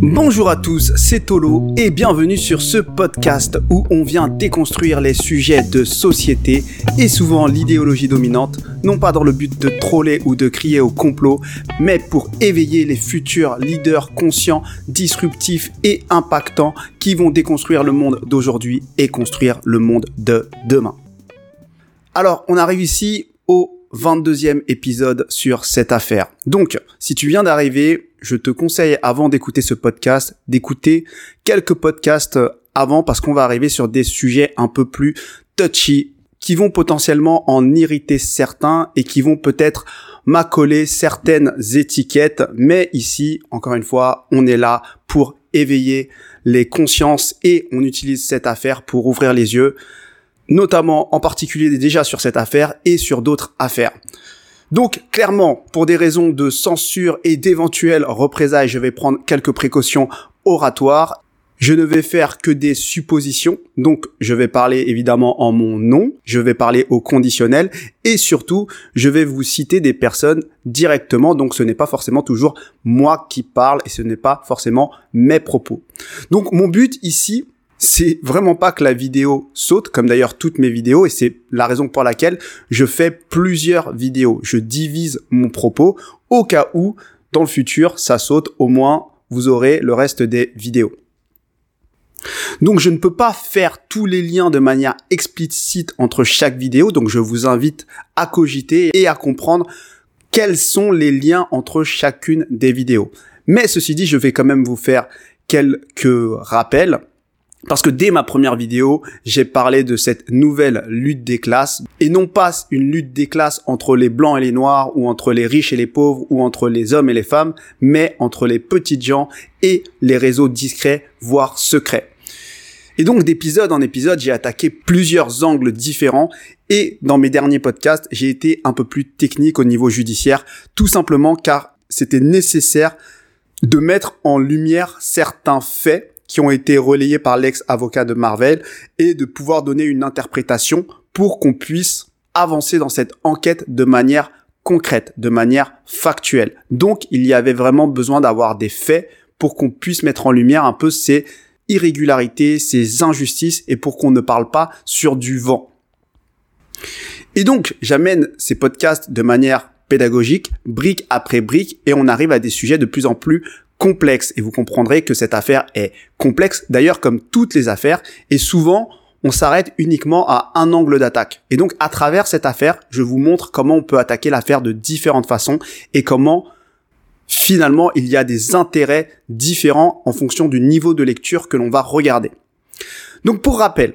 Bonjour à tous, c'est Tolo et bienvenue sur ce podcast où on vient déconstruire les sujets de société et souvent l'idéologie dominante, non pas dans le but de troller ou de crier au complot, mais pour éveiller les futurs leaders conscients, disruptifs et impactants qui vont déconstruire le monde d'aujourd'hui et construire le monde de demain. Alors, on arrive ici au 22e épisode sur cette affaire. Donc, si tu viens d'arriver, je te conseille avant d'écouter ce podcast, d'écouter quelques podcasts avant parce qu'on va arriver sur des sujets un peu plus touchy qui vont potentiellement en irriter certains et qui vont peut-être m'accoler certaines étiquettes. Mais ici, encore une fois, on est là pour éveiller les consciences et on utilise cette affaire pour ouvrir les yeux notamment en particulier déjà sur cette affaire et sur d'autres affaires. Donc clairement, pour des raisons de censure et d'éventuelles représailles, je vais prendre quelques précautions oratoires. Je ne vais faire que des suppositions, donc je vais parler évidemment en mon nom, je vais parler au conditionnel, et surtout, je vais vous citer des personnes directement, donc ce n'est pas forcément toujours moi qui parle, et ce n'est pas forcément mes propos. Donc mon but ici, c'est vraiment pas que la vidéo saute, comme d'ailleurs toutes mes vidéos, et c'est la raison pour laquelle je fais plusieurs vidéos. Je divise mon propos au cas où, dans le futur, ça saute, au moins vous aurez le reste des vidéos. Donc je ne peux pas faire tous les liens de manière explicite entre chaque vidéo, donc je vous invite à cogiter et à comprendre quels sont les liens entre chacune des vidéos. Mais ceci dit, je vais quand même vous faire quelques rappels parce que dès ma première vidéo, j'ai parlé de cette nouvelle lutte des classes, et non pas une lutte des classes entre les blancs et les noirs, ou entre les riches et les pauvres, ou entre les hommes et les femmes, mais entre les petites gens et les réseaux discrets, voire secrets. Et donc d'épisode en épisode, j'ai attaqué plusieurs angles différents, et dans mes derniers podcasts, j'ai été un peu plus technique au niveau judiciaire, tout simplement car c'était nécessaire de mettre en lumière certains faits qui ont été relayés par l'ex-avocat de Marvel et de pouvoir donner une interprétation pour qu'on puisse avancer dans cette enquête de manière concrète, de manière factuelle. Donc, il y avait vraiment besoin d'avoir des faits pour qu'on puisse mettre en lumière un peu ces irrégularités, ces injustices et pour qu'on ne parle pas sur du vent. Et donc, j'amène ces podcasts de manière pédagogique, brique après brique, et on arrive à des sujets de plus en plus complexe et vous comprendrez que cette affaire est complexe, d'ailleurs comme toutes les affaires, et souvent on s'arrête uniquement à un angle d'attaque. Et donc à travers cette affaire, je vous montre comment on peut attaquer l'affaire de différentes façons et comment finalement il y a des intérêts différents en fonction du niveau de lecture que l'on va regarder. Donc pour rappel,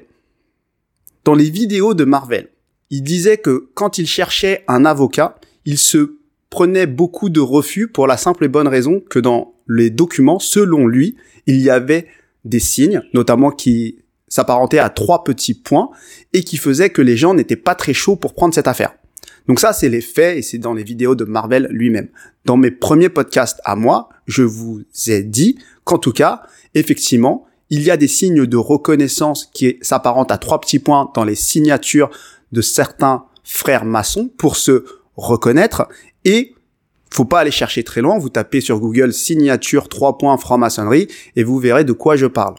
dans les vidéos de Marvel, il disait que quand il cherchait un avocat, il se prenait beaucoup de refus pour la simple et bonne raison que dans les documents, selon lui, il y avait des signes, notamment qui s'apparentaient à trois petits points et qui faisaient que les gens n'étaient pas très chauds pour prendre cette affaire. Donc ça, c'est les faits et c'est dans les vidéos de Marvel lui-même. Dans mes premiers podcasts à moi, je vous ai dit qu'en tout cas, effectivement, il y a des signes de reconnaissance qui s'apparentent à trois petits points dans les signatures de certains frères maçons pour se reconnaître et faut pas aller chercher très loin, vous tapez sur Google signature 3 points franc-maçonnerie et vous verrez de quoi je parle.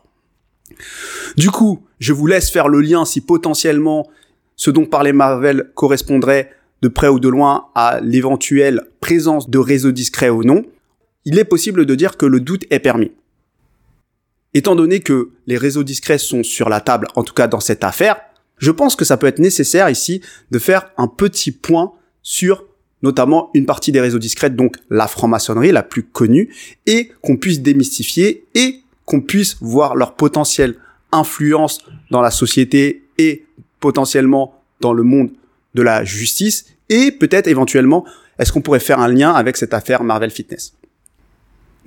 Du coup, je vous laisse faire le lien si potentiellement ce dont parlait Marvel correspondrait de près ou de loin à l'éventuelle présence de réseaux discrets ou non. Il est possible de dire que le doute est permis. Étant donné que les réseaux discrets sont sur la table, en tout cas dans cette affaire, je pense que ça peut être nécessaire ici de faire un petit point sur notamment une partie des réseaux discrets, donc la franc-maçonnerie la plus connue, et qu'on puisse démystifier et qu'on puisse voir leur potentielle influence dans la société et potentiellement dans le monde de la justice, et peut-être éventuellement, est-ce qu'on pourrait faire un lien avec cette affaire Marvel Fitness?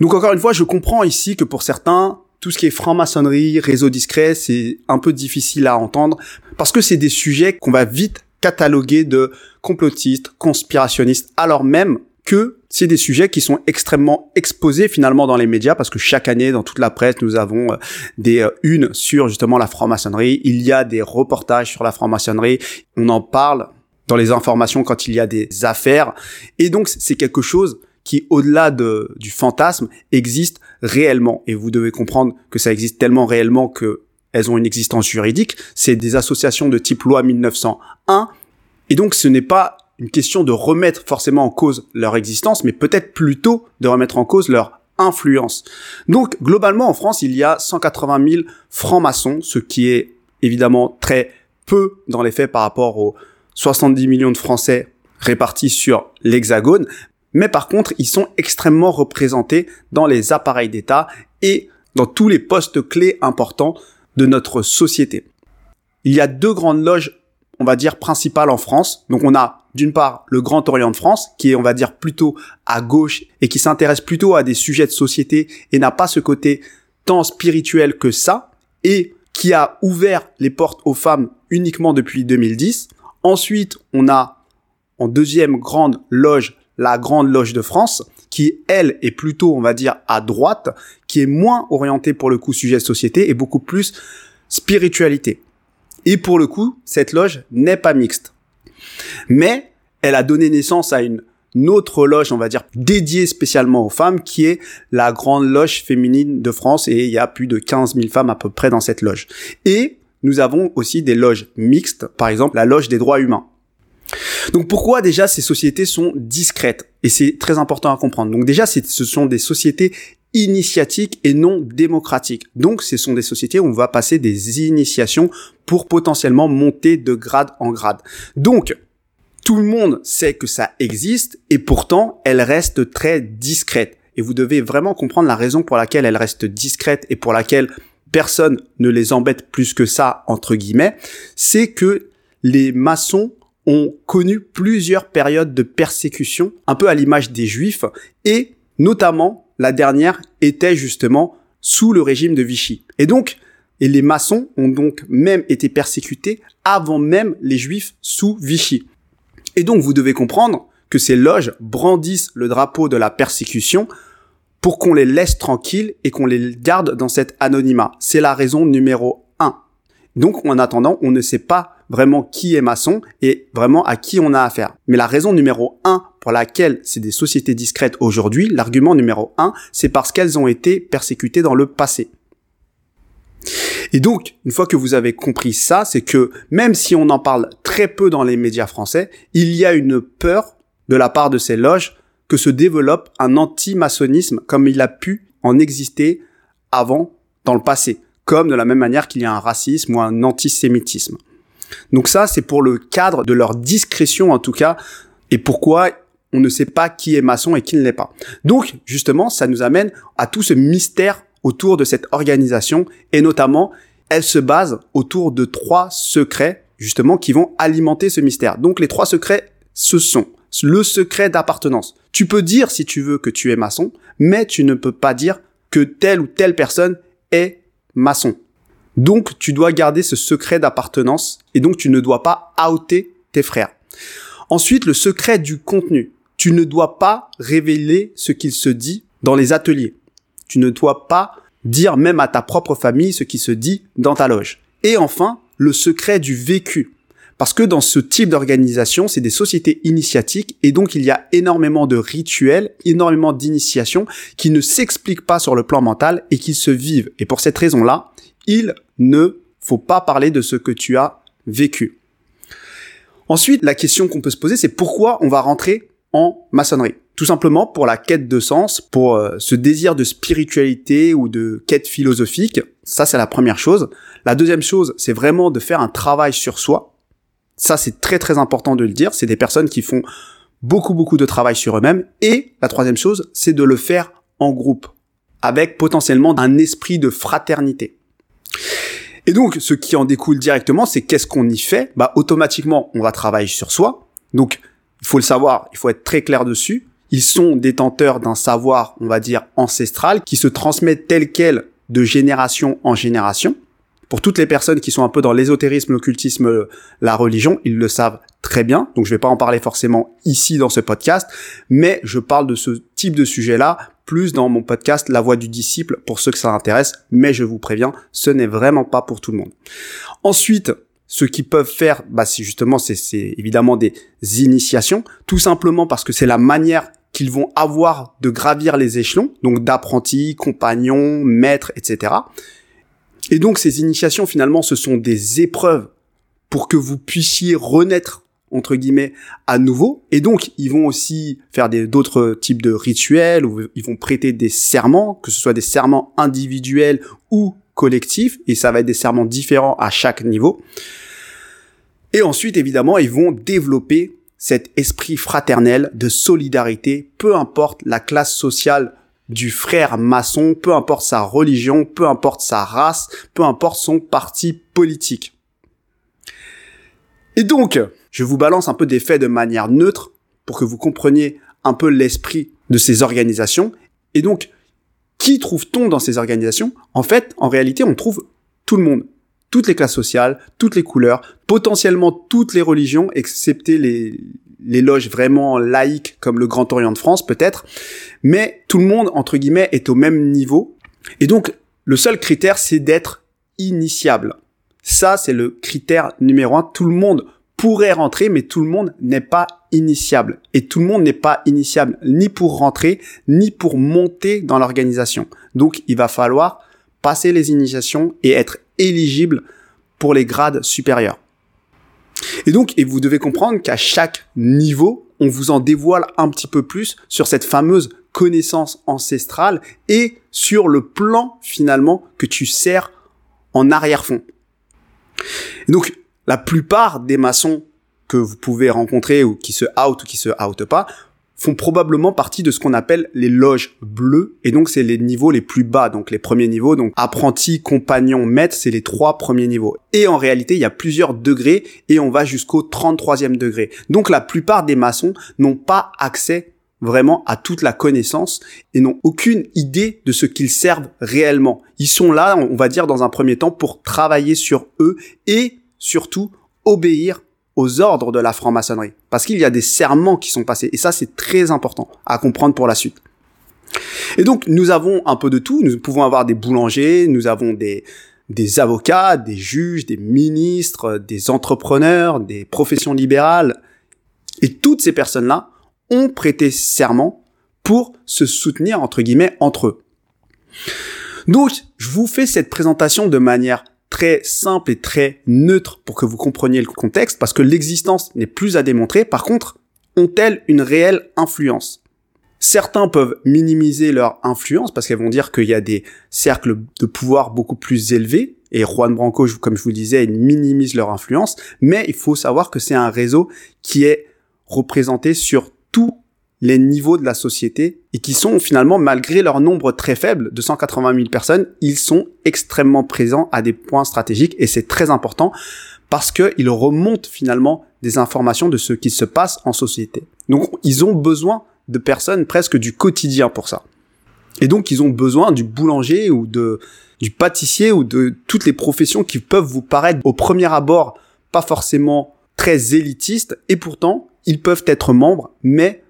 Donc encore une fois, je comprends ici que pour certains, tout ce qui est franc-maçonnerie, réseau discret, c'est un peu difficile à entendre, parce que c'est des sujets qu'on va vite cataloguer de complotistes, conspirationnistes, alors même que c'est des sujets qui sont extrêmement exposés finalement dans les médias parce que chaque année dans toute la presse nous avons euh, des euh, unes sur justement la franc-maçonnerie, il y a des reportages sur la franc-maçonnerie, on en parle dans les informations quand il y a des affaires. Et donc c'est quelque chose qui au-delà de, du fantasme existe réellement, et vous devez comprendre que ça existe tellement réellement que elles ont une existence juridique, c'est des associations de type loi 1901, et donc ce n'est pas une question de remettre forcément en cause leur existence, mais peut-être plutôt de remettre en cause leur influence. Donc globalement en France, il y a 180 000 francs-maçons, ce qui est évidemment très peu dans les faits par rapport aux 70 millions de Français répartis sur l'Hexagone, mais par contre, ils sont extrêmement représentés dans les appareils d'État et dans tous les postes clés importants de notre société. Il y a deux grandes loges, on va dire, principales en France. Donc on a d'une part le Grand Orient de France, qui est, on va dire, plutôt à gauche et qui s'intéresse plutôt à des sujets de société et n'a pas ce côté tant spirituel que ça, et qui a ouvert les portes aux femmes uniquement depuis 2010. Ensuite, on a en deuxième grande loge la Grande Loge de France, qui elle est plutôt, on va dire, à droite, qui est moins orientée pour le coup sujet de société et beaucoup plus spiritualité. Et pour le coup, cette loge n'est pas mixte. Mais elle a donné naissance à une autre loge, on va dire, dédiée spécialement aux femmes, qui est la Grande Loge féminine de France, et il y a plus de 15 000 femmes à peu près dans cette loge. Et nous avons aussi des loges mixtes, par exemple la Loge des droits humains. Donc pourquoi déjà ces sociétés sont discrètes? Et c'est très important à comprendre. Donc déjà, ce sont des sociétés initiatiques et non démocratiques. Donc ce sont des sociétés où on va passer des initiations pour potentiellement monter de grade en grade. Donc tout le monde sait que ça existe et pourtant elles restent très discrètes. Et vous devez vraiment comprendre la raison pour laquelle elles restent discrètes et pour laquelle personne ne les embête plus que ça, entre guillemets, c'est que les maçons ont connu plusieurs périodes de persécution, un peu à l'image des juifs, et notamment la dernière était justement sous le régime de Vichy. Et donc, et les maçons ont donc même été persécutés avant même les juifs sous Vichy. Et donc vous devez comprendre que ces loges brandissent le drapeau de la persécution pour qu'on les laisse tranquilles et qu'on les garde dans cet anonymat. C'est la raison numéro un. Donc en attendant, on ne sait pas vraiment qui est maçon et vraiment à qui on a affaire. Mais la raison numéro un pour laquelle c'est des sociétés discrètes aujourd'hui, l'argument numéro un, c'est parce qu'elles ont été persécutées dans le passé. Et donc, une fois que vous avez compris ça, c'est que même si on en parle très peu dans les médias français, il y a une peur de la part de ces loges que se développe un anti-maçonnisme comme il a pu en exister avant dans le passé, comme de la même manière qu'il y a un racisme ou un antisémitisme. Donc ça, c'est pour le cadre de leur discrétion en tout cas, et pourquoi on ne sait pas qui est maçon et qui ne l'est pas. Donc justement, ça nous amène à tout ce mystère autour de cette organisation, et notamment, elle se base autour de trois secrets, justement, qui vont alimenter ce mystère. Donc les trois secrets, ce sont le secret d'appartenance. Tu peux dire si tu veux que tu es maçon, mais tu ne peux pas dire que telle ou telle personne est maçon. Donc, tu dois garder ce secret d'appartenance et donc tu ne dois pas outer tes frères. Ensuite, le secret du contenu. Tu ne dois pas révéler ce qu'il se dit dans les ateliers. Tu ne dois pas dire même à ta propre famille ce qui se dit dans ta loge. Et enfin, le secret du vécu. Parce que dans ce type d'organisation, c'est des sociétés initiatiques et donc il y a énormément de rituels, énormément d'initiations qui ne s'expliquent pas sur le plan mental et qui se vivent. Et pour cette raison-là, il ne faut pas parler de ce que tu as vécu. Ensuite, la question qu'on peut se poser, c'est pourquoi on va rentrer en maçonnerie Tout simplement pour la quête de sens, pour euh, ce désir de spiritualité ou de quête philosophique. Ça, c'est la première chose. La deuxième chose, c'est vraiment de faire un travail sur soi. Ça, c'est très très important de le dire. C'est des personnes qui font beaucoup beaucoup de travail sur eux-mêmes. Et la troisième chose, c'est de le faire en groupe, avec potentiellement un esprit de fraternité. Et donc, ce qui en découle directement, c'est qu'est-ce qu'on y fait? Bah, automatiquement, on va travailler sur soi. Donc, il faut le savoir, il faut être très clair dessus. Ils sont détenteurs d'un savoir, on va dire, ancestral, qui se transmet tel quel de génération en génération. Pour toutes les personnes qui sont un peu dans l'ésotérisme, l'occultisme, la religion, ils le savent très bien. Donc je vais pas en parler forcément ici dans ce podcast, mais je parle de ce type de sujet-là plus dans mon podcast La Voix du disciple pour ceux que ça intéresse, mais je vous préviens, ce n'est vraiment pas pour tout le monde. Ensuite, ce qu'ils peuvent faire, bah, c'est justement, c'est évidemment des initiations, tout simplement parce que c'est la manière qu'ils vont avoir de gravir les échelons, donc d'apprentis, compagnons, maîtres, etc. Et donc ces initiations finalement ce sont des épreuves pour que vous puissiez renaître entre guillemets à nouveau et donc ils vont aussi faire d'autres types de rituels où ils vont prêter des serments que ce soit des serments individuels ou collectifs et ça va être des serments différents à chaque niveau et ensuite évidemment ils vont développer cet esprit fraternel de solidarité peu importe la classe sociale du frère maçon, peu importe sa religion, peu importe sa race, peu importe son parti politique. Et donc, je vous balance un peu des faits de manière neutre pour que vous compreniez un peu l'esprit de ces organisations. Et donc, qui trouve-t-on dans ces organisations? En fait, en réalité, on trouve tout le monde. Toutes les classes sociales, toutes les couleurs, potentiellement toutes les religions, excepté les, loges vraiment laïques comme le Grand Orient de France peut-être, mais tout le monde entre guillemets est au même niveau. Et donc le seul critère c'est d'être initiable. Ça c'est le critère numéro un. Tout le monde pourrait rentrer, mais tout le monde n'est pas initiable. Et tout le monde n'est pas initiable ni pour rentrer, ni pour monter dans l'organisation. Donc il va falloir passer les initiations et être éligible pour les grades supérieurs. Et donc, et vous devez comprendre qu'à chaque niveau, on vous en dévoile un petit peu plus sur cette fameuse connaissance ancestrale et sur le plan finalement que tu sers en arrière-fond. Donc, la plupart des maçons que vous pouvez rencontrer ou qui se out ou qui se out pas font probablement partie de ce qu'on appelle les loges bleues. Et donc, c'est les niveaux les plus bas, donc les premiers niveaux. Donc, apprenti, compagnon, maître, c'est les trois premiers niveaux. Et en réalité, il y a plusieurs degrés et on va jusqu'au 33e degré. Donc, la plupart des maçons n'ont pas accès vraiment à toute la connaissance et n'ont aucune idée de ce qu'ils servent réellement. Ils sont là, on va dire, dans un premier temps pour travailler sur eux et surtout obéir aux ordres de la franc-maçonnerie. Parce qu'il y a des serments qui sont passés. Et ça, c'est très important à comprendre pour la suite. Et donc, nous avons un peu de tout. Nous pouvons avoir des boulangers, nous avons des, des avocats, des juges, des ministres, des entrepreneurs, des professions libérales. Et toutes ces personnes-là ont prêté serment pour se soutenir, entre guillemets, entre eux. Donc, je vous fais cette présentation de manière très simple et très neutre pour que vous compreniez le contexte, parce que l'existence n'est plus à démontrer. Par contre, ont-elles une réelle influence? Certains peuvent minimiser leur influence parce qu'elles vont dire qu'il y a des cercles de pouvoir beaucoup plus élevés, et Juan Branco, comme je vous disais, ils minimisent leur influence, mais il faut savoir que c'est un réseau qui est représenté sur tout les niveaux de la société et qui sont finalement, malgré leur nombre très faible de 180 000 personnes, ils sont extrêmement présents à des points stratégiques et c'est très important parce qu'ils remontent finalement des informations de ce qui se passe en société. Donc ils ont besoin de personnes presque du quotidien pour ça. Et donc ils ont besoin du boulanger ou de du pâtissier ou de toutes les professions qui peuvent vous paraître au premier abord pas forcément très élitistes et pourtant ils peuvent être membres mais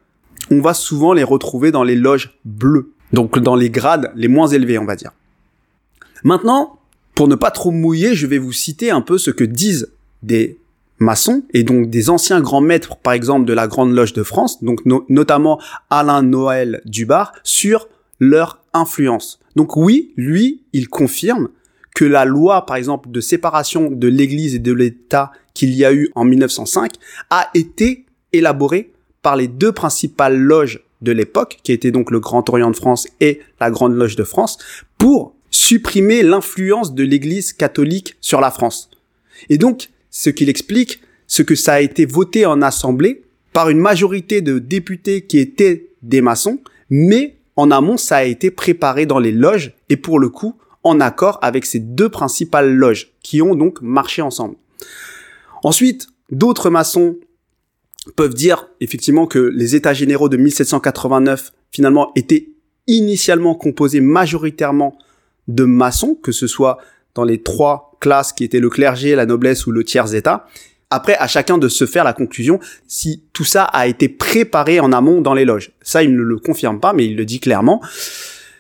on va souvent les retrouver dans les loges bleues, donc dans les grades les moins élevés, on va dire. Maintenant, pour ne pas trop mouiller, je vais vous citer un peu ce que disent des maçons et donc des anciens grands maîtres, par exemple de la Grande Loge de France, donc notamment Alain Noël Dubar, sur leur influence. Donc oui, lui, il confirme que la loi, par exemple, de séparation de l'Église et de l'État qu'il y a eu en 1905 a été élaborée par les deux principales loges de l'époque, qui étaient donc le Grand Orient de France et la Grande Loge de France, pour supprimer l'influence de l'Église catholique sur la France. Et donc, ce qu'il explique, ce que ça a été voté en assemblée par une majorité de députés qui étaient des maçons, mais en amont, ça a été préparé dans les loges et pour le coup, en accord avec ces deux principales loges qui ont donc marché ensemble. Ensuite, d'autres maçons peuvent dire effectivement que les États généraux de 1789 finalement étaient initialement composés majoritairement de maçons, que ce soit dans les trois classes qui étaient le clergé, la noblesse ou le tiers état. Après, à chacun de se faire la conclusion si tout ça a été préparé en amont dans les loges. Ça, il ne le confirme pas, mais il le dit clairement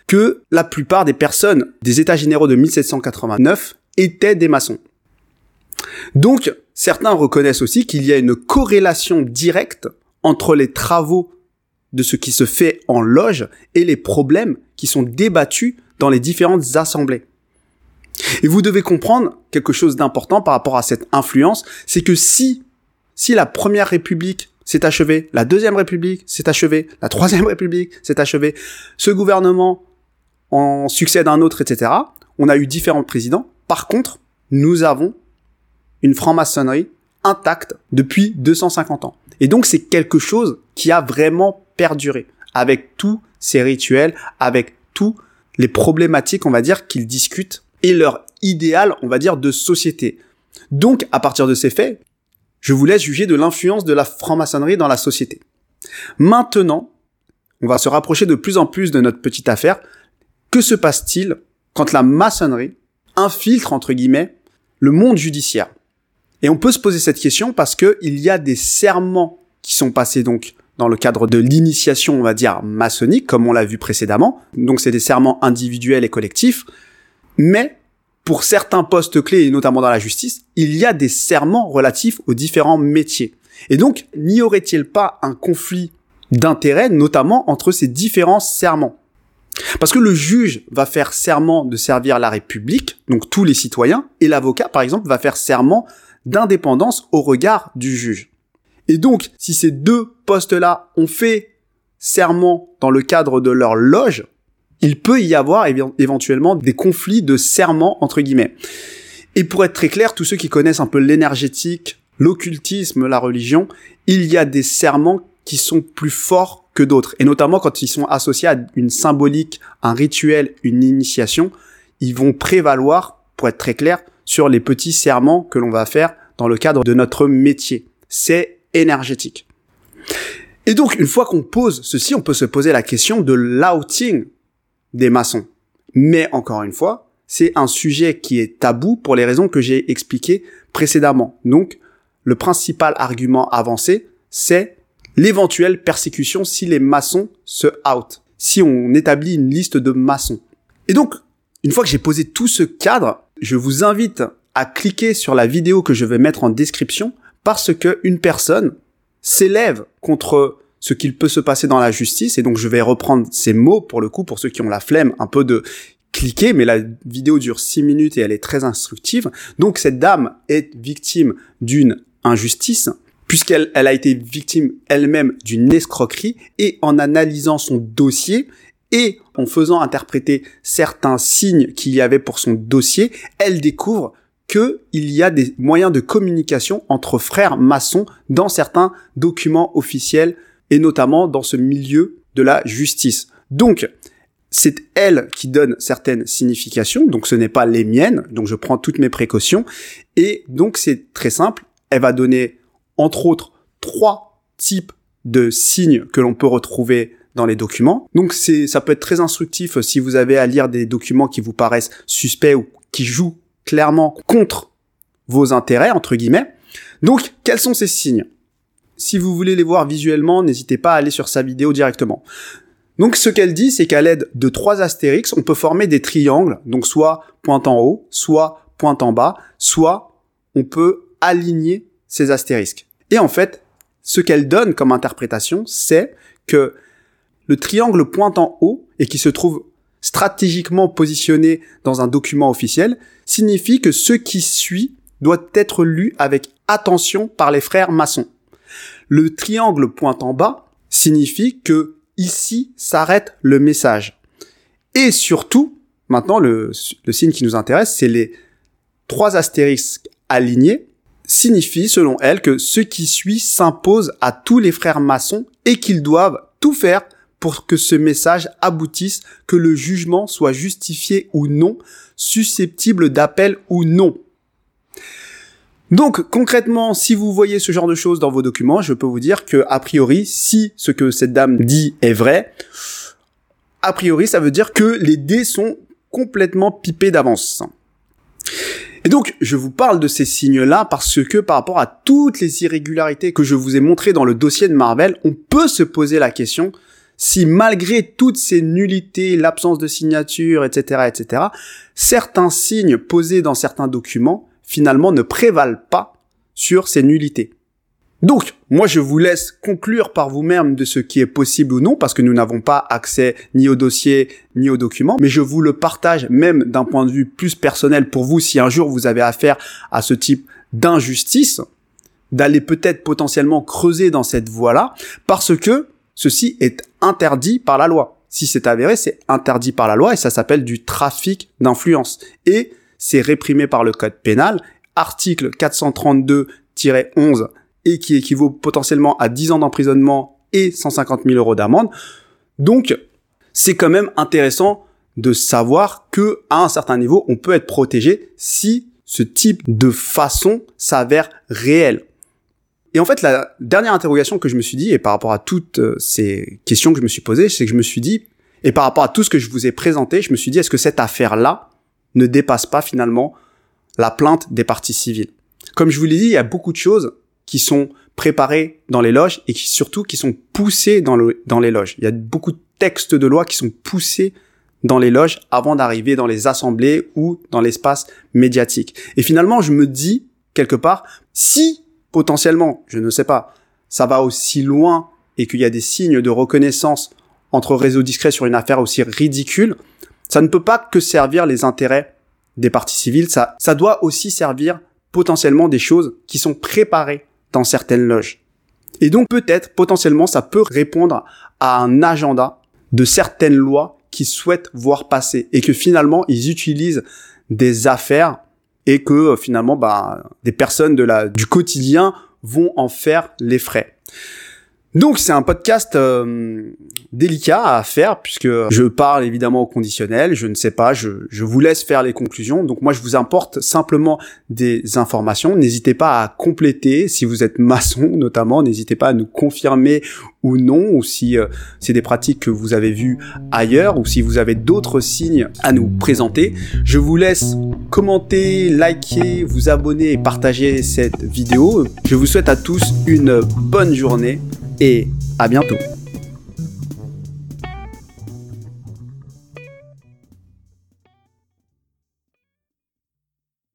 que la plupart des personnes des États généraux de 1789 étaient des maçons. Donc, certains reconnaissent aussi qu'il y a une corrélation directe entre les travaux de ce qui se fait en loge et les problèmes qui sont débattus dans les différentes assemblées. Et vous devez comprendre quelque chose d'important par rapport à cette influence, c'est que si, si la première république s'est achevée, la deuxième république s'est achevée, la troisième république s'est achevée, ce gouvernement en succède un autre, etc., on a eu différents présidents. Par contre, nous avons une franc-maçonnerie intacte depuis 250 ans. Et donc c'est quelque chose qui a vraiment perduré avec tous ces rituels, avec tous les problématiques, on va dire, qu'ils discutent et leur idéal, on va dire, de société. Donc, à partir de ces faits, je vous laisse juger de l'influence de la franc-maçonnerie dans la société. Maintenant, on va se rapprocher de plus en plus de notre petite affaire. Que se passe-t-il quand la maçonnerie infiltre, entre guillemets, le monde judiciaire? Et on peut se poser cette question parce que il y a des serments qui sont passés donc dans le cadre de l'initiation, on va dire, maçonnique, comme on l'a vu précédemment. Donc c'est des serments individuels et collectifs. Mais pour certains postes clés, et notamment dans la justice, il y a des serments relatifs aux différents métiers. Et donc, n'y aurait-il pas un conflit d'intérêts, notamment entre ces différents serments? Parce que le juge va faire serment de servir la République, donc tous les citoyens, et l'avocat, par exemple, va faire serment d'indépendance au regard du juge. Et donc, si ces deux postes-là ont fait serment dans le cadre de leur loge, il peut y avoir éventuellement des conflits de serment entre guillemets. Et pour être très clair, tous ceux qui connaissent un peu l'énergétique, l'occultisme, la religion, il y a des serments qui sont plus forts que d'autres. Et notamment quand ils sont associés à une symbolique, un rituel, une initiation, ils vont prévaloir, pour être très clair, sur les petits serments que l'on va faire dans le cadre de notre métier. C'est énergétique. Et donc, une fois qu'on pose ceci, on peut se poser la question de l'outing des maçons. Mais encore une fois, c'est un sujet qui est tabou pour les raisons que j'ai expliquées précédemment. Donc, le principal argument avancé, c'est l'éventuelle persécution si les maçons se out, si on établit une liste de maçons. Et donc, une fois que j'ai posé tout ce cadre, je vous invite à cliquer sur la vidéo que je vais mettre en description parce que une personne s'élève contre ce qu'il peut se passer dans la justice et donc je vais reprendre ces mots pour le coup pour ceux qui ont la flemme un peu de cliquer mais la vidéo dure 6 minutes et elle est très instructive. Donc cette dame est victime d'une injustice puisqu'elle elle a été victime elle-même d'une escroquerie et en analysant son dossier et en faisant interpréter certains signes qu'il y avait pour son dossier, elle découvre qu'il y a des moyens de communication entre frères maçons dans certains documents officiels et notamment dans ce milieu de la justice. Donc, c'est elle qui donne certaines significations, donc ce n'est pas les miennes, donc je prends toutes mes précautions, et donc c'est très simple, elle va donner entre autres trois types de signes que l'on peut retrouver dans les documents. Donc c'est ça peut être très instructif si vous avez à lire des documents qui vous paraissent suspects ou qui jouent clairement contre vos intérêts, entre guillemets. Donc, quels sont ces signes? Si vous voulez les voir visuellement, n'hésitez pas à aller sur sa vidéo directement. Donc, ce qu'elle dit, c'est qu'à l'aide de trois astérix, on peut former des triangles, donc soit pointe en haut, soit pointe en bas, soit on peut aligner ces astérisques. Et en fait, ce qu'elle donne comme interprétation, c'est que le triangle pointe en haut et qui se trouve stratégiquement positionné dans un document officiel, signifie que ce qui suit doit être lu avec attention par les frères maçons. Le triangle pointe en bas signifie que ici s'arrête le message. Et surtout, maintenant le, le signe qui nous intéresse, c'est les trois astérisques alignés, signifie selon elle que ce qui suit s'impose à tous les frères maçons et qu'ils doivent tout faire pour que ce message aboutisse, que le jugement soit justifié ou non, susceptible d'appel ou non. Donc concrètement, si vous voyez ce genre de choses dans vos documents, je peux vous dire que a priori, si ce que cette dame dit est vrai, a priori, ça veut dire que les dés sont complètement pipés d'avance. Et donc, je vous parle de ces signes-là parce que par rapport à toutes les irrégularités que je vous ai montrées dans le dossier de Marvel, on peut se poser la question si malgré toutes ces nullités, l'absence de signature, etc., etc., certains signes posés dans certains documents, finalement, ne prévalent pas sur ces nullités. Donc, moi, je vous laisse conclure par vous-même de ce qui est possible ou non, parce que nous n'avons pas accès ni au dossier, ni aux documents, mais je vous le partage même d'un point de vue plus personnel pour vous, si un jour vous avez affaire à ce type d'injustice, d'aller peut-être potentiellement creuser dans cette voie-là, parce que ceci est interdit par la loi. Si c'est avéré, c'est interdit par la loi et ça s'appelle du trafic d'influence. Et c'est réprimé par le code pénal, article 432-11 et qui équivaut potentiellement à 10 ans d'emprisonnement et 150 000 euros d'amende. Donc, c'est quand même intéressant de savoir que à un certain niveau, on peut être protégé si ce type de façon s'avère réel. Et en fait, la dernière interrogation que je me suis dit, et par rapport à toutes euh, ces questions que je me suis posées, c'est que je me suis dit, et par rapport à tout ce que je vous ai présenté, je me suis dit, est-ce que cette affaire-là ne dépasse pas finalement la plainte des parties civiles? Comme je vous l'ai dit, il y a beaucoup de choses qui sont préparés dans les loges et qui surtout qui sont poussés dans, dans les loges. Il y a beaucoup de textes de loi qui sont poussés dans les loges avant d'arriver dans les assemblées ou dans l'espace médiatique. Et finalement, je me dis quelque part, si potentiellement, je ne sais pas, ça va aussi loin et qu'il y a des signes de reconnaissance entre réseaux discrets sur une affaire aussi ridicule, ça ne peut pas que servir les intérêts des parties civiles, ça, ça doit aussi servir potentiellement des choses qui sont préparées dans certaines loges. Et donc peut-être, potentiellement, ça peut répondre à un agenda de certaines lois qu'ils souhaitent voir passer et que finalement ils utilisent des affaires et que euh, finalement bah, des personnes de la, du quotidien vont en faire les frais. Donc c'est un podcast euh, délicat à faire puisque je parle évidemment au conditionnel, je ne sais pas, je, je, vous laisse faire les conclusions. Donc moi je vous importe simplement des informations. N'hésitez pas à compléter si vous êtes maçon notamment, n'hésitez pas à nous confirmer ou non, ou si euh, c'est des pratiques que vous avez vues ailleurs, ou si vous avez d'autres signes à nous présenter. Je vous laisse commenter, liker, vous abonner et partager cette vidéo. Je vous souhaite à tous une bonne journée et à bientôt.